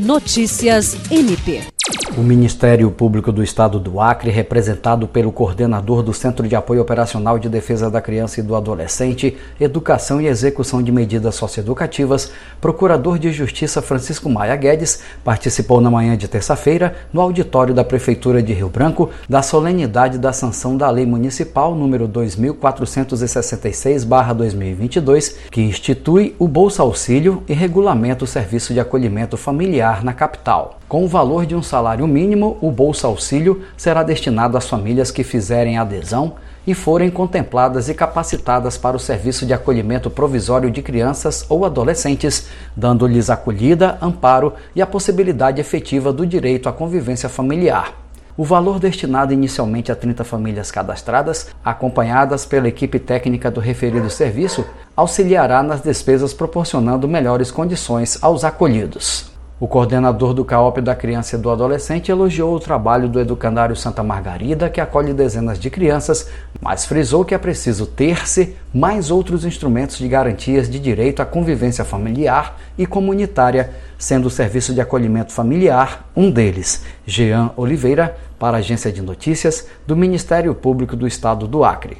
Notícias MP. O Ministério Público do Estado do Acre, representado pelo coordenador do Centro de Apoio Operacional de Defesa da Criança e do Adolescente, Educação e Execução de Medidas Socioeducativas, Procurador de Justiça Francisco Maia Guedes, participou na manhã de terça-feira, no auditório da Prefeitura de Rio Branco, da solenidade da sanção da Lei Municipal número 2466-2022, que institui o Bolsa Auxílio e regulamenta o serviço de acolhimento familiar na capital. Com o valor de um salário mínimo, o Bolsa Auxílio será destinado às famílias que fizerem adesão e forem contempladas e capacitadas para o serviço de acolhimento provisório de crianças ou adolescentes, dando-lhes acolhida, amparo e a possibilidade efetiva do direito à convivência familiar. O valor destinado inicialmente a 30 famílias cadastradas, acompanhadas pela equipe técnica do referido serviço, auxiliará nas despesas proporcionando melhores condições aos acolhidos. O coordenador do CAOP da Criança e do Adolescente elogiou o trabalho do Educandário Santa Margarida, que acolhe dezenas de crianças, mas frisou que é preciso ter-se mais outros instrumentos de garantias de direito à convivência familiar e comunitária, sendo o Serviço de Acolhimento Familiar um deles. Jean Oliveira, para a Agência de Notícias do Ministério Público do Estado do Acre.